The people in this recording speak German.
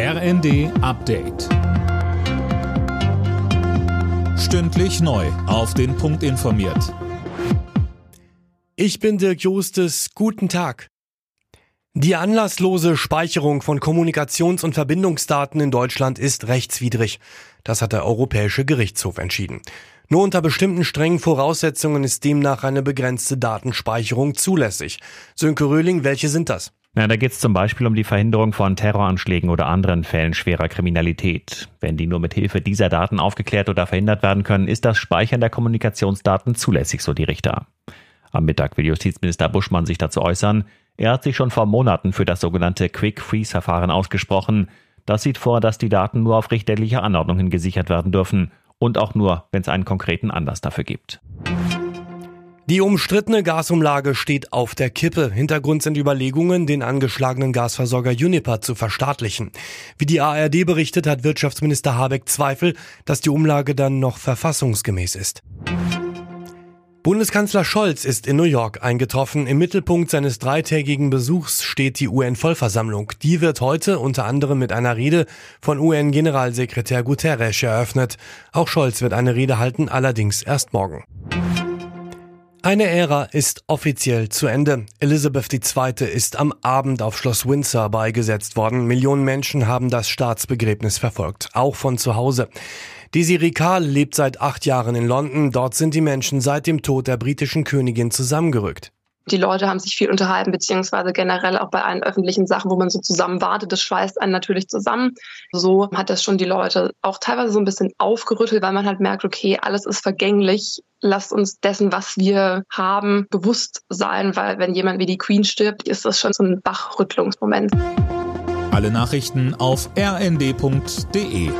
RND Update. Stündlich neu. Auf den Punkt informiert. Ich bin Dirk Jostes. Guten Tag. Die anlasslose Speicherung von Kommunikations- und Verbindungsdaten in Deutschland ist rechtswidrig. Das hat der Europäische Gerichtshof entschieden. Nur unter bestimmten strengen Voraussetzungen ist demnach eine begrenzte Datenspeicherung zulässig. Sönke Röhling, welche sind das? Na, da geht es zum Beispiel um die Verhinderung von Terroranschlägen oder anderen Fällen schwerer Kriminalität. Wenn die nur mit Hilfe dieser Daten aufgeklärt oder verhindert werden können, ist das Speichern der Kommunikationsdaten zulässig, so die Richter. Am Mittag will Justizminister Buschmann sich dazu äußern. Er hat sich schon vor Monaten für das sogenannte Quick Freeze Verfahren ausgesprochen. Das sieht vor, dass die Daten nur auf richterliche Anordnungen gesichert werden dürfen und auch nur, wenn es einen konkreten Anlass dafür gibt. Die umstrittene Gasumlage steht auf der Kippe. Hintergrund sind Überlegungen, den angeschlagenen Gasversorger Uniper zu verstaatlichen. Wie die ARD berichtet, hat Wirtschaftsminister Habeck Zweifel, dass die Umlage dann noch verfassungsgemäß ist. Bundeskanzler Scholz ist in New York eingetroffen. Im Mittelpunkt seines dreitägigen Besuchs steht die UN-Vollversammlung. Die wird heute unter anderem mit einer Rede von UN-Generalsekretär Guterres eröffnet. Auch Scholz wird eine Rede halten, allerdings erst morgen. Eine Ära ist offiziell zu Ende. Elizabeth II. ist am Abend auf Schloss Windsor beigesetzt worden. Millionen Menschen haben das Staatsbegräbnis verfolgt, auch von zu Hause. Desiree Kahl lebt seit acht Jahren in London. Dort sind die Menschen seit dem Tod der britischen Königin zusammengerückt. Die Leute haben sich viel unterhalten, beziehungsweise generell auch bei allen öffentlichen Sachen, wo man so zusammen wartet, das schweißt einen natürlich zusammen. So hat das schon die Leute auch teilweise so ein bisschen aufgerüttelt, weil man halt merkt, okay, alles ist vergänglich. Lasst uns dessen, was wir haben, bewusst sein, weil wenn jemand wie die Queen stirbt, ist das schon so ein Bachrüttlungsmoment. Alle Nachrichten auf rnd.de